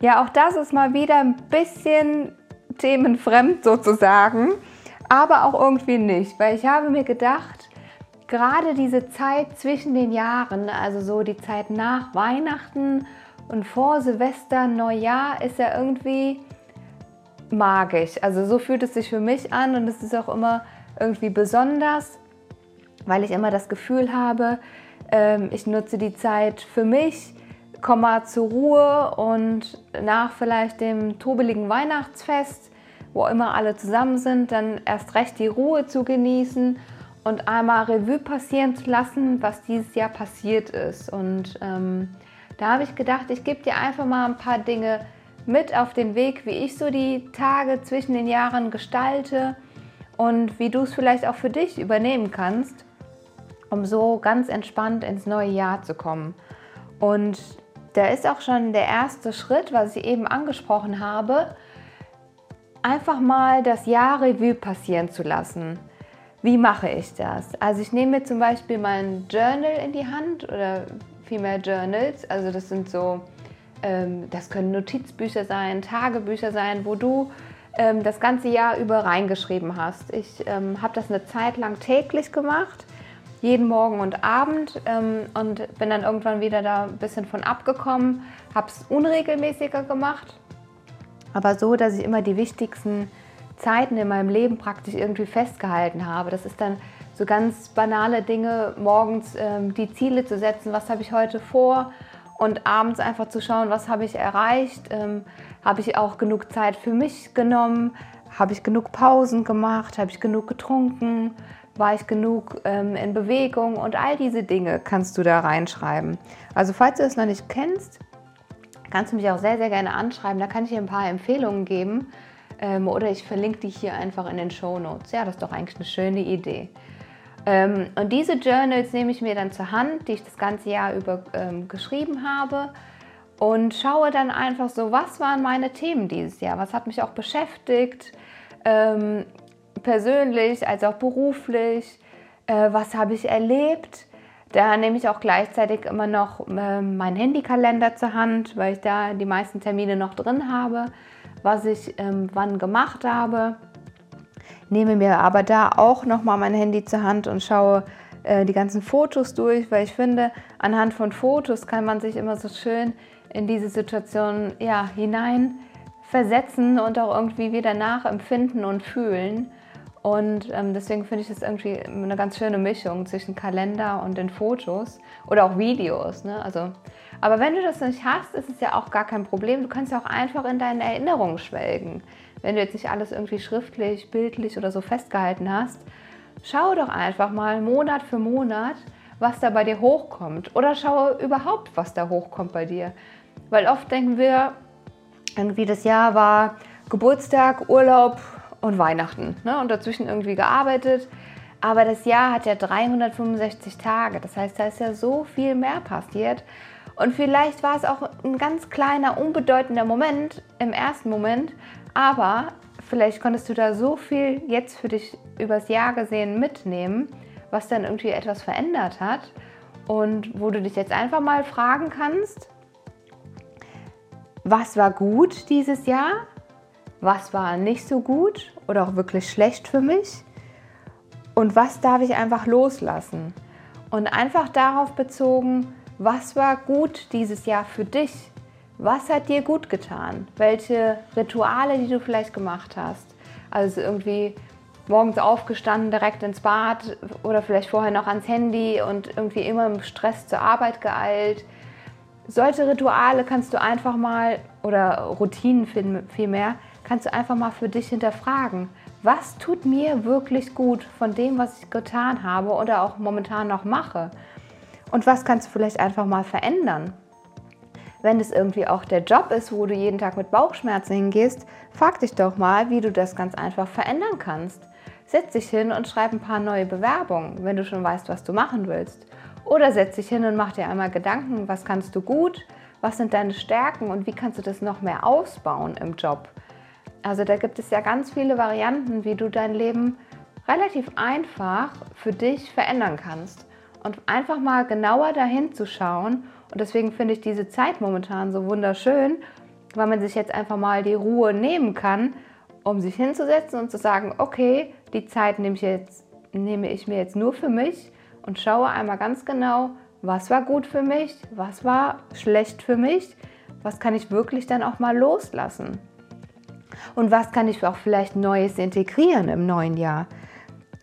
Ja, auch das ist mal wieder ein bisschen themenfremd sozusagen, aber auch irgendwie nicht, weil ich habe mir gedacht, gerade diese Zeit zwischen den Jahren, also so die Zeit nach Weihnachten und vor Silvester, Neujahr, ist ja irgendwie magisch. Also so fühlt es sich für mich an und es ist auch immer irgendwie besonders, weil ich immer das Gefühl habe, ähm, ich nutze die Zeit für mich komm mal zur Ruhe und nach vielleicht dem tobeligen Weihnachtsfest, wo immer alle zusammen sind, dann erst recht die Ruhe zu genießen und einmal Revue passieren zu lassen, was dieses Jahr passiert ist. Und ähm, da habe ich gedacht, ich gebe dir einfach mal ein paar Dinge mit auf den Weg, wie ich so die Tage zwischen den Jahren gestalte und wie du es vielleicht auch für dich übernehmen kannst, um so ganz entspannt ins neue Jahr zu kommen. Und da ist auch schon der erste Schritt, was ich eben angesprochen habe, einfach mal das Jahr Revue passieren zu lassen. Wie mache ich das? Also ich nehme mir zum Beispiel mein Journal in die Hand oder vielmehr Journals. Also das sind so, ähm, das können Notizbücher sein, Tagebücher sein, wo du ähm, das ganze Jahr über reingeschrieben hast. Ich ähm, habe das eine Zeit lang täglich gemacht jeden Morgen und Abend ähm, und bin dann irgendwann wieder da ein bisschen von abgekommen, habe es unregelmäßiger gemacht, aber so, dass ich immer die wichtigsten Zeiten in meinem Leben praktisch irgendwie festgehalten habe. Das ist dann so ganz banale Dinge, morgens ähm, die Ziele zu setzen, was habe ich heute vor? Und abends einfach zu schauen, was habe ich erreicht, ähm, habe ich auch genug Zeit für mich genommen, habe ich genug Pausen gemacht, habe ich genug getrunken, war ich genug ähm, in Bewegung und all diese Dinge kannst du da reinschreiben. Also falls du es noch nicht kennst, kannst du mich auch sehr, sehr gerne anschreiben. Da kann ich dir ein paar Empfehlungen geben ähm, oder ich verlinke dich hier einfach in den Show Notes. Ja, das ist doch eigentlich eine schöne Idee. Ähm, und diese Journals nehme ich mir dann zur Hand, die ich das ganze Jahr über ähm, geschrieben habe und schaue dann einfach so, was waren meine Themen dieses Jahr, was hat mich auch beschäftigt, ähm, persönlich als auch beruflich, äh, was habe ich erlebt. Da nehme ich auch gleichzeitig immer noch äh, meinen Handykalender zur Hand, weil ich da die meisten Termine noch drin habe, was ich ähm, wann gemacht habe. Nehme mir aber da auch nochmal mein Handy zur Hand und schaue äh, die ganzen Fotos durch, weil ich finde, anhand von Fotos kann man sich immer so schön in diese Situation ja, hinein versetzen und auch irgendwie wieder nachempfinden und fühlen. Und ähm, deswegen finde ich das irgendwie eine ganz schöne Mischung zwischen Kalender und den Fotos oder auch Videos. Ne? Also, aber wenn du das nicht hast, ist es ja auch gar kein Problem. Du kannst ja auch einfach in deinen Erinnerungen schwelgen. Wenn du jetzt nicht alles irgendwie schriftlich, bildlich oder so festgehalten hast, schau doch einfach mal Monat für Monat, was da bei dir hochkommt. Oder schau überhaupt, was da hochkommt bei dir. Weil oft denken wir, irgendwie das Jahr war Geburtstag, Urlaub, und Weihnachten ne? und dazwischen irgendwie gearbeitet. Aber das Jahr hat ja 365 Tage. Das heißt, da ist ja so viel mehr passiert. Und vielleicht war es auch ein ganz kleiner, unbedeutender Moment im ersten Moment. Aber vielleicht konntest du da so viel jetzt für dich übers Jahr gesehen mitnehmen, was dann irgendwie etwas verändert hat. Und wo du dich jetzt einfach mal fragen kannst, was war gut dieses Jahr? was war nicht so gut oder auch wirklich schlecht für mich und was darf ich einfach loslassen. Und einfach darauf bezogen, was war gut dieses Jahr für dich? Was hat dir gut getan? Welche Rituale, die du vielleicht gemacht hast? Also irgendwie morgens aufgestanden, direkt ins Bad oder vielleicht vorher noch ans Handy und irgendwie immer im Stress zur Arbeit geeilt. Solche Rituale kannst du einfach mal, oder Routinen vielmehr, kannst du einfach mal für dich hinterfragen, was tut mir wirklich gut von dem, was ich getan habe oder auch momentan noch mache? Und was kannst du vielleicht einfach mal verändern? Wenn es irgendwie auch der Job ist, wo du jeden Tag mit Bauchschmerzen hingehst, frag dich doch mal, wie du das ganz einfach verändern kannst. Setz dich hin und schreib ein paar neue Bewerbungen, wenn du schon weißt, was du machen willst. Oder setz dich hin und mach dir einmal Gedanken, was kannst du gut, was sind deine Stärken und wie kannst du das noch mehr ausbauen im Job. Also da gibt es ja ganz viele Varianten, wie du dein Leben relativ einfach für dich verändern kannst. Und einfach mal genauer dahin zu schauen. Und deswegen finde ich diese Zeit momentan so wunderschön, weil man sich jetzt einfach mal die Ruhe nehmen kann, um sich hinzusetzen und zu sagen, okay, die Zeit nehme ich, jetzt, nehme ich mir jetzt nur für mich und schaue einmal ganz genau, was war gut für mich, was war schlecht für mich, was kann ich wirklich dann auch mal loslassen und was kann ich auch vielleicht Neues integrieren im neuen Jahr.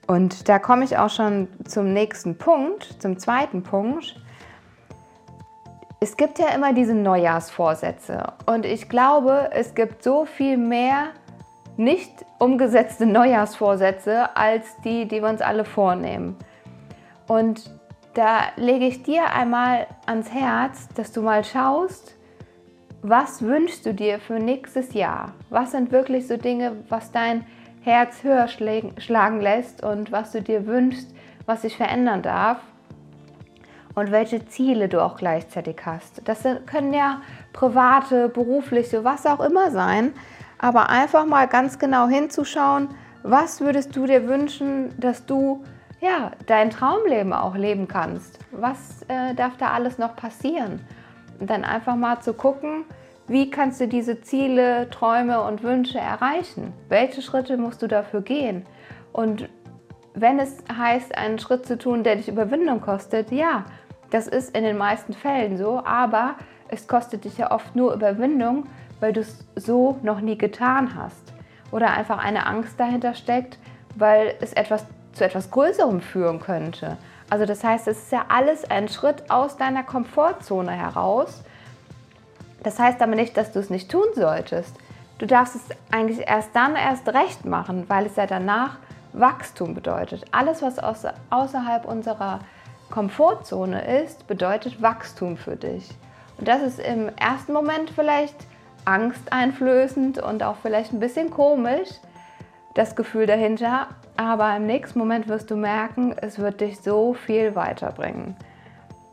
Und da komme ich auch schon zum nächsten Punkt, zum zweiten Punkt. Es gibt ja immer diese Neujahrsvorsätze und ich glaube, es gibt so viel mehr nicht umgesetzte Neujahrsvorsätze als die, die wir uns alle vornehmen. Und da lege ich dir einmal ans Herz, dass du mal schaust, was wünschst du dir für nächstes Jahr? Was sind wirklich so Dinge, was dein Herz höher schlagen lässt und was du dir wünschst, was sich verändern darf? Und welche Ziele du auch gleichzeitig hast. Das können ja private, berufliche, was auch immer sein. Aber einfach mal ganz genau hinzuschauen, was würdest du dir wünschen, dass du ja, dein Traumleben auch leben kannst? Was äh, darf da alles noch passieren? Und dann einfach mal zu gucken, wie kannst du diese Ziele, Träume und Wünsche erreichen? Welche Schritte musst du dafür gehen? Und wenn es heißt, einen Schritt zu tun, der dich Überwindung kostet, ja, das ist in den meisten Fällen so, aber es kostet dich ja oft nur Überwindung, weil du es so noch nie getan hast. Oder einfach eine Angst dahinter steckt, weil es etwas zu etwas Größerem führen könnte. Also das heißt, es ist ja alles ein Schritt aus deiner Komfortzone heraus das heißt aber nicht, dass du es nicht tun solltest. Du darfst es eigentlich erst dann erst recht machen, weil es ja danach Wachstum bedeutet. Alles, was außerhalb unserer Komfortzone ist, bedeutet Wachstum für dich. Und das ist im ersten Moment vielleicht angsteinflößend und auch vielleicht ein bisschen komisch, das Gefühl dahinter. Aber im nächsten Moment wirst du merken, es wird dich so viel weiterbringen.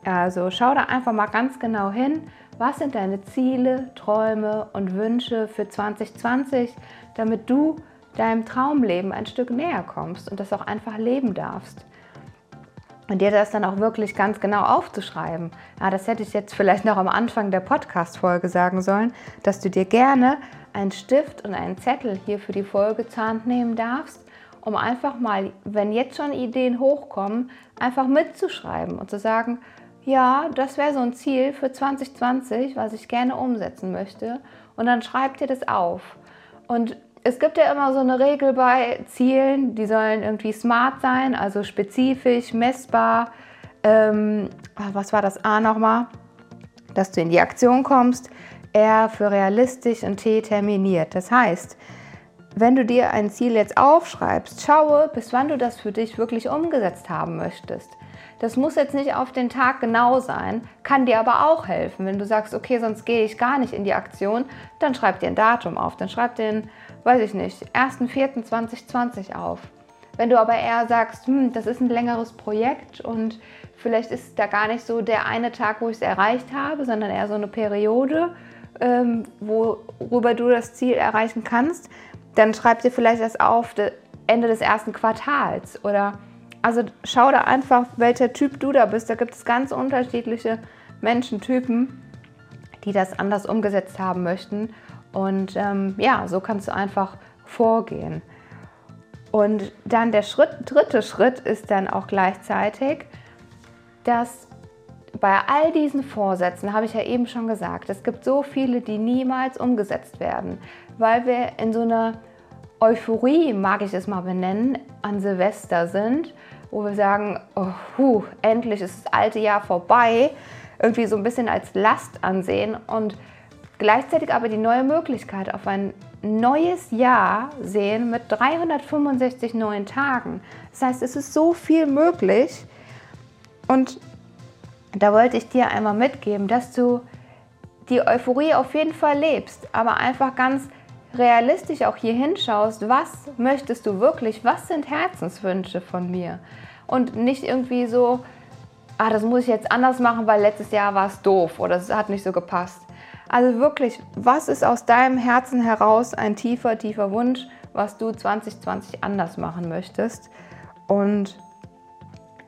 Also schau da einfach mal ganz genau hin was sind deine Ziele, Träume und Wünsche für 2020, damit du deinem Traumleben ein Stück näher kommst und das auch einfach leben darfst? Und dir das dann auch wirklich ganz genau aufzuschreiben. Ja, das hätte ich jetzt vielleicht noch am Anfang der Podcast-Folge sagen sollen, dass du dir gerne einen Stift und einen Zettel hier für die Folge Hand nehmen darfst, um einfach mal, wenn jetzt schon Ideen hochkommen, einfach mitzuschreiben und zu sagen, ja, das wäre so ein Ziel für 2020, was ich gerne umsetzen möchte. Und dann schreibt ihr das auf. Und es gibt ja immer so eine Regel bei Zielen, die sollen irgendwie smart sein, also spezifisch, messbar. Ähm, ah, was war das A nochmal? Dass du in die Aktion kommst. R für realistisch und T terminiert. Das heißt, wenn du dir ein Ziel jetzt aufschreibst, schaue, bis wann du das für dich wirklich umgesetzt haben möchtest. Das muss jetzt nicht auf den Tag genau sein, kann dir aber auch helfen. Wenn du sagst, okay, sonst gehe ich gar nicht in die Aktion, dann schreib dir ein Datum auf. Dann schreib den, weiß ich nicht, 1.4.2020 auf. Wenn du aber eher sagst, hm, das ist ein längeres Projekt und vielleicht ist da gar nicht so der eine Tag, wo ich es erreicht habe, sondern eher so eine Periode, ähm, worüber du das Ziel erreichen kannst, dann schreib dir vielleicht das auf Ende des ersten Quartals oder also schau da einfach, welcher Typ du da bist. Da gibt es ganz unterschiedliche Menschentypen, die das anders umgesetzt haben möchten. Und ähm, ja, so kannst du einfach vorgehen. Und dann der Schritt, dritte Schritt ist dann auch gleichzeitig, dass bei all diesen Vorsätzen, habe ich ja eben schon gesagt, es gibt so viele, die niemals umgesetzt werden, weil wir in so einer Euphorie, mag ich es mal benennen, an Silvester sind, wo wir sagen, oh, huh, endlich ist das alte Jahr vorbei, irgendwie so ein bisschen als Last ansehen und gleichzeitig aber die neue Möglichkeit auf ein neues Jahr sehen mit 365 neuen Tagen. Das heißt, es ist so viel möglich und da wollte ich dir einmal mitgeben, dass du die Euphorie auf jeden Fall lebst, aber einfach ganz realistisch auch hier hinschaust, was möchtest du wirklich, was sind Herzenswünsche von mir und nicht irgendwie so, ah, das muss ich jetzt anders machen, weil letztes Jahr war es doof oder es hat nicht so gepasst. Also wirklich, was ist aus deinem Herzen heraus ein tiefer, tiefer Wunsch, was du 2020 anders machen möchtest? Und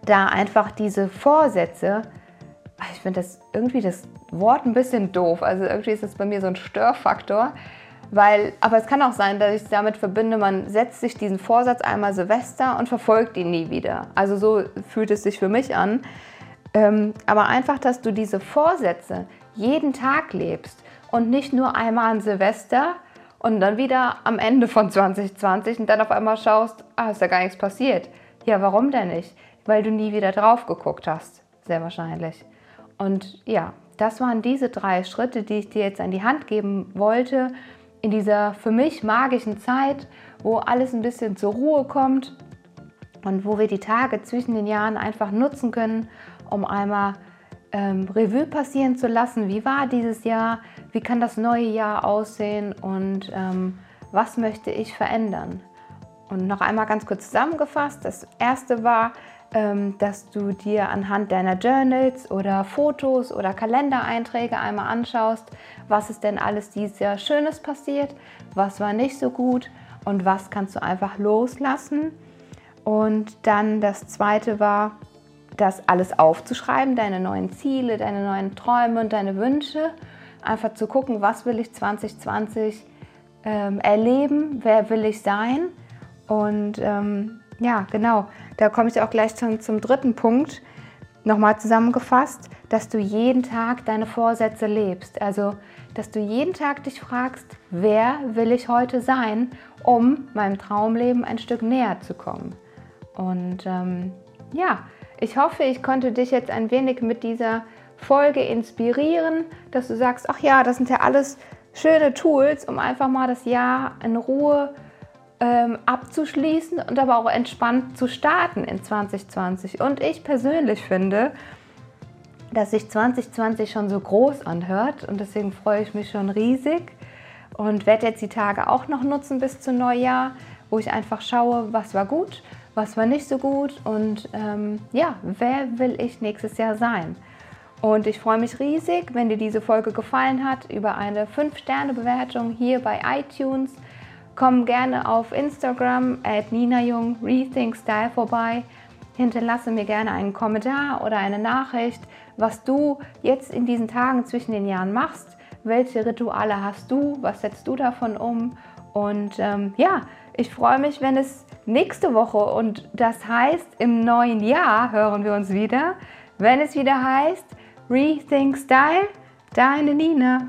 da einfach diese Vorsätze, ich finde das irgendwie das Wort ein bisschen doof. Also irgendwie ist das bei mir so ein Störfaktor. Weil, aber es kann auch sein, dass ich es damit verbinde, man setzt sich diesen Vorsatz einmal Silvester und verfolgt ihn nie wieder. Also so fühlt es sich für mich an. Ähm, aber einfach, dass du diese Vorsätze jeden Tag lebst und nicht nur einmal an Silvester und dann wieder am Ende von 2020 und dann auf einmal schaust, ah, ist ja gar nichts passiert. Ja, warum denn nicht? Weil du nie wieder drauf geguckt hast, sehr wahrscheinlich. Und ja, das waren diese drei Schritte, die ich dir jetzt an die Hand geben wollte, in dieser für mich magischen Zeit, wo alles ein bisschen zur Ruhe kommt und wo wir die Tage zwischen den Jahren einfach nutzen können, um einmal ähm, Revue passieren zu lassen. Wie war dieses Jahr? Wie kann das neue Jahr aussehen? Und ähm, was möchte ich verändern? Und noch einmal ganz kurz zusammengefasst. Das erste war, dass du dir anhand deiner Journals oder Fotos oder Kalendereinträge einmal anschaust, was ist denn alles dieses Jahr Schönes passiert, was war nicht so gut und was kannst du einfach loslassen. Und dann das zweite war, das alles aufzuschreiben, deine neuen Ziele, deine neuen Träume und deine Wünsche. Einfach zu gucken, was will ich 2020 ähm, erleben, wer will ich sein. Und ähm, ja, genau, da komme ich auch gleich schon zum dritten Punkt. Nochmal zusammengefasst, dass du jeden Tag deine Vorsätze lebst. Also, dass du jeden Tag dich fragst, wer will ich heute sein, um meinem Traumleben ein Stück näher zu kommen. Und ähm, ja, ich hoffe, ich konnte dich jetzt ein wenig mit dieser Folge inspirieren, dass du sagst, ach ja, das sind ja alles schöne Tools, um einfach mal das Jahr in Ruhe ähm, abzuschließen und aber auch entspannt zu starten in 2020. Und ich persönlich finde, dass sich 2020 schon so groß anhört und deswegen freue ich mich schon riesig und werde jetzt die Tage auch noch nutzen bis zum Neujahr, wo ich einfach schaue, was war gut, was war nicht so gut und ähm, ja, wer will ich nächstes Jahr sein. Und ich freue mich riesig, wenn dir diese Folge gefallen hat, über eine 5-Sterne-Bewertung hier bei iTunes. Komm gerne auf Instagram at Nina Jung Rethink Style vorbei. Hinterlasse mir gerne einen Kommentar oder eine Nachricht, was du jetzt in diesen Tagen zwischen den Jahren machst. Welche Rituale hast du? Was setzt du davon um? Und ähm, ja, ich freue mich, wenn es nächste Woche und das heißt, im neuen Jahr hören wir uns wieder, wenn es wieder heißt Rethink Style, deine Nina.